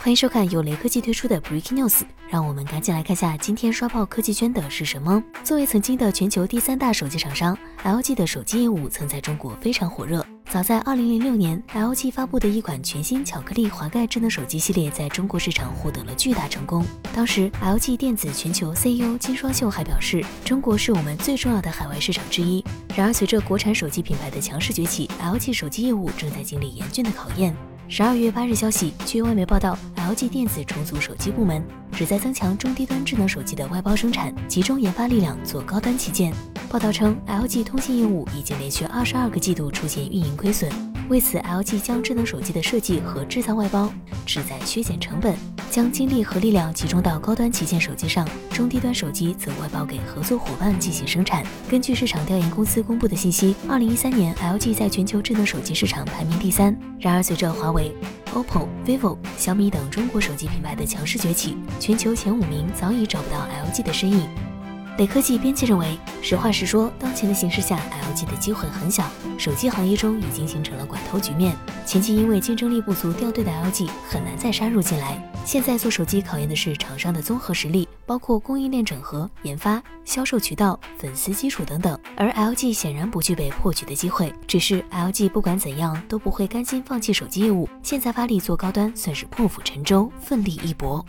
欢迎收看由雷科技推出的 Breaking News，让我们赶紧来看下今天刷爆科技圈的是什么。作为曾经的全球第三大手机厂商，LG 的手机业务曾在中国非常火热。早在2006年，LG 发布的一款全新巧克力滑盖智能手机系列在中国市场获得了巨大成功。当时，LG 电子全球 CEO 金双秀还表示，中国是我们最重要的海外市场之一。然而，随着国产手机品牌的强势崛起，LG 手机业务正在经历严峻的考验。十二月八日消息，据外媒报道，LG 电子重组手机部门，旨在增强中低端智能手机的外包生产，集中研发力量做高端旗舰。报道称，LG 通信业务已经连续二十二个季度出现运营亏损。为此，LG 将智能手机的设计和制造外包，旨在削减成本，将精力和力量集中到高端旗舰手机上，中低端手机则外包给合作伙伴进行生产。根据市场调研公司公布的信息，二零一三年 LG 在全球智能手机市场排名第三。然而，随着华为、OPPO、vivo、小米等中国手机品牌的强势崛起，全球前五名早已找不到 LG 的身影。雷科技编辑认为，实话实说，当前的形势下，LG 的机会很小。手机行业中已经形成了寡头局面，前期因为竞争力不足掉队的 LG 很难再杀入进来。现在做手机考验的是厂商的综合实力，包括供应链整合、研发、销售渠道、粉丝基础等等。而 LG 显然不具备破局的机会，只是 LG 不管怎样都不会甘心放弃手机业务，现在发力做高端，算是破釜沉舟，奋力一搏。